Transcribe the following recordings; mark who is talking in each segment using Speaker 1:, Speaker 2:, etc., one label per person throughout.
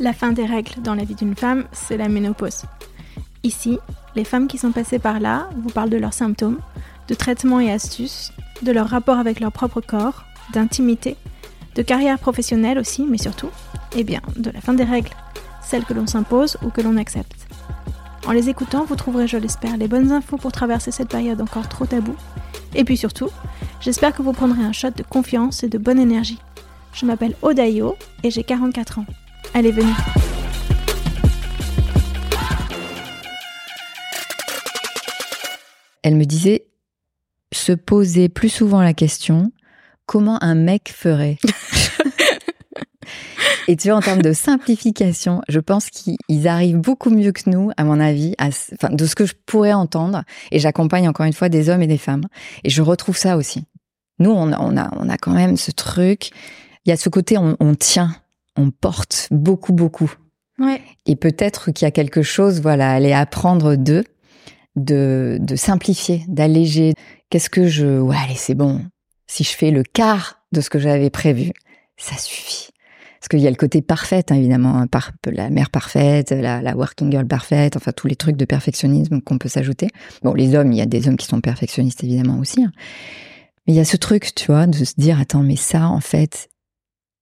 Speaker 1: La fin des règles dans la vie d'une femme, c'est la ménopause. Ici, les femmes qui sont passées par là vous parlent de leurs symptômes, de traitements et astuces, de leur rapport avec leur propre corps, d'intimité, de carrière professionnelle aussi, mais surtout, eh bien, de la fin des règles, celles que l'on s'impose ou que l'on accepte. En les écoutant, vous trouverez, je l'espère, les bonnes infos pour traverser cette période encore trop taboue. Et puis surtout, j'espère que vous prendrez un shot de confiance et de bonne énergie. Je m'appelle Odayo et j'ai 44 ans. Allez, venez.
Speaker 2: Elle me disait se poser plus souvent la question comment un mec ferait? Et tu vois, en termes de simplification, je pense qu'ils arrivent beaucoup mieux que nous, à mon avis, à, enfin, de ce que je pourrais entendre. Et j'accompagne encore une fois des hommes et des femmes. Et je retrouve ça aussi. Nous, on a, on a, on a quand même ce truc. Il y a ce côté, on, on tient, on porte beaucoup, beaucoup.
Speaker 1: Ouais.
Speaker 2: Et peut-être qu'il y a quelque chose, voilà, à aller apprendre d'eux, de, de simplifier, d'alléger. Qu'est-ce que je, ouais, allez, c'est bon. Si je fais le quart de ce que j'avais prévu, ça suffit. Parce qu'il y a le côté parfait, hein, évidemment, hein, la mère parfaite, la, working girl parfaite, enfin tous les trucs de perfectionnisme qu'on peut s'ajouter. Bon, les hommes, il y a des hommes qui sont perfectionnistes évidemment aussi. Hein. Mais il y a ce truc, tu vois, de se dire, attends, mais ça, en fait,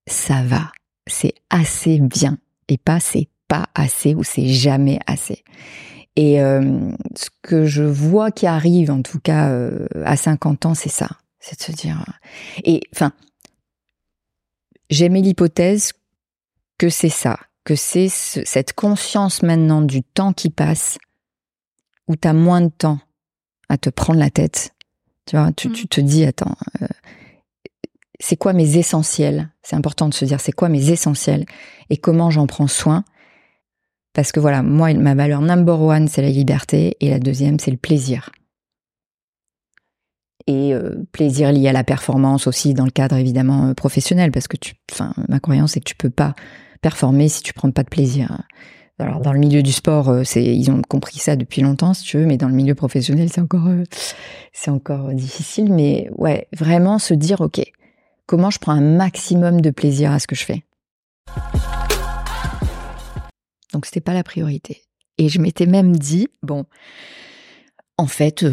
Speaker 2: ça va. C'est assez bien. Et pas c'est pas assez ou c'est jamais assez. Et euh, ce que je vois qui arrive, en tout cas euh, à 50 ans, c'est ça. C'est de se dire. Et enfin, j'aimais l'hypothèse que c'est ça, que c'est cette conscience maintenant du temps qui passe, où tu as moins de temps à te prendre la tête. Tu vois, tu, tu te dis, attends, euh, c'est quoi mes essentiels? C'est important de se dire, c'est quoi mes essentiels? Et comment j'en prends soin? Parce que voilà, moi, ma valeur number one, c'est la liberté et la deuxième, c'est le plaisir et euh, plaisir lié à la performance aussi dans le cadre évidemment euh, professionnel parce que tu enfin ma croyance c'est que tu peux pas performer si tu prends pas de plaisir. Alors dans le milieu du sport, euh, ils ont compris ça depuis longtemps si tu veux, mais dans le milieu professionnel, c'est encore c'est encore difficile mais ouais, vraiment se dire OK, comment je prends un maximum de plaisir à ce que je fais? Donc c'était pas la priorité. Et je m'étais même dit bon en fait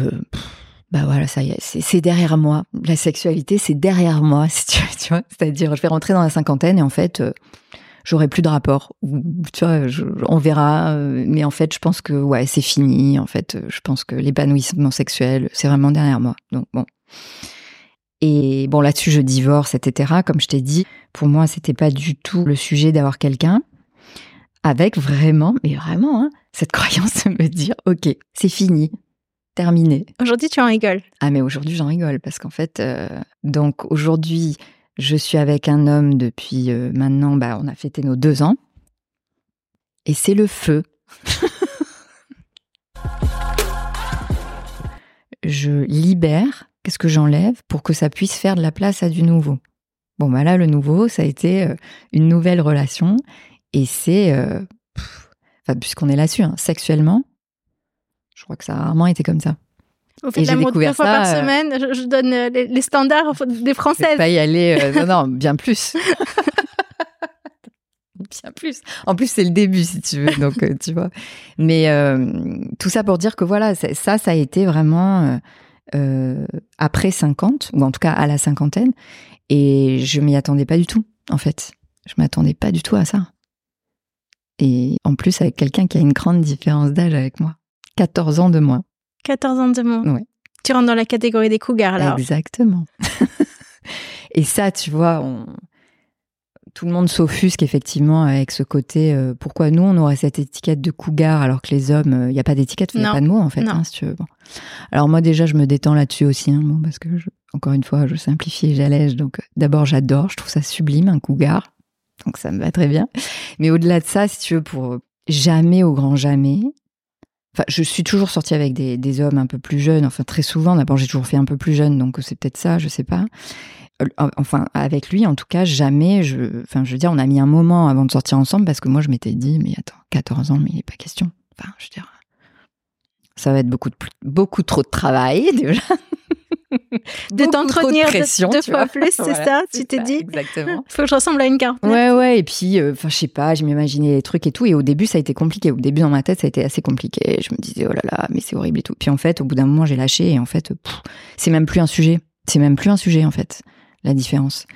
Speaker 2: bah voilà, ça y est, c'est derrière moi. La sexualité, c'est derrière moi, si tu, vois. C'est-à-dire, je vais rentrer dans la cinquantaine et en fait, euh, j'aurai plus de rapport. Tu vois, on verra. Euh, mais en fait, je pense que ouais, c'est fini. En fait, je pense que l'épanouissement sexuel, c'est vraiment derrière moi. Donc bon. Et bon, là-dessus, je divorce, etc. Comme je t'ai dit, pour moi, c'était pas du tout le sujet d'avoir quelqu'un avec vraiment, mais vraiment, hein, cette croyance de me dire, ok, c'est fini terminé.
Speaker 1: Aujourd'hui, tu en rigoles.
Speaker 2: Ah, mais aujourd'hui, j'en rigole parce qu'en fait, euh, donc aujourd'hui, je suis avec un homme depuis euh, maintenant, bah, on a fêté nos deux ans. Et c'est le feu. je libère, qu'est-ce que j'enlève pour que ça puisse faire de la place à du nouveau? Bon, bah là, le nouveau, ça a été euh, une nouvelle relation. Et c'est, euh, puisqu'on est là-dessus, hein, sexuellement, je crois que ça a rarement été comme ça.
Speaker 1: Au fait, l'amour deux fois par euh, semaine, je, donne les, standards des Françaises.
Speaker 2: Pas y aller, non, non, bien plus. bien plus. En plus, c'est le début, si tu veux. Donc, tu vois. Mais tout ça pour dire que voilà, ça, ça a été vraiment après 50, ou en tout cas à la cinquantaine. Et je m'y attendais pas du tout, en fait. Je m'attendais pas du tout à ça. Et en plus, avec quelqu'un qui a une grande différence d'âge avec moi. 14 ans de moins.
Speaker 1: 14 ans de moins.
Speaker 2: Oui.
Speaker 1: Tu rentres dans la catégorie des cougars, là.
Speaker 2: Exactement. et ça, tu vois, on, tout le monde s'offusque effectivement avec ce côté. Euh, pourquoi nous on aurait cette étiquette de cougar alors que les hommes, il n'y a pas d'étiquette, il n'y a pas de mot en fait. Hein, si tu veux. Alors moi déjà je me détends là-dessus aussi, hein, bon, parce que encore une fois je simplifie et j'allège. Donc d'abord j'adore, je trouve ça sublime un cougar, donc ça me va très bien. Mais au-delà de ça, si tu veux, pour jamais au grand jamais. Enfin, je suis toujours sortie avec des, des hommes un peu plus jeunes, enfin très souvent. D'abord, j'ai toujours fait un peu plus jeune, donc c'est peut-être ça, je sais pas. Euh, enfin avec lui en tout cas jamais je enfin je veux dire on a mis un moment avant de sortir ensemble parce que moi je m'étais dit mais attends 14 ans mais il n'est pas question enfin je veux dire ça va être beaucoup de, beaucoup trop de travail déjà
Speaker 1: de t'entretenir deux, fois plus, c'est ça Tu t'es dit
Speaker 2: Exactement.
Speaker 1: Faut que je ressemble à une carte.
Speaker 2: Ouais, ouais. Et puis, euh, enfin, je sais pas, je m'imaginais les trucs et tout. Et au début, ça a été compliqué. Au début, dans ma tête, ça a été assez compliqué. Je me disais, oh là là, mais c'est horrible et tout. Puis en fait, au bout d'un moment, j'ai lâché. Et en fait, c'est même plus un sujet. C'est même plus un sujet, en fait la différence.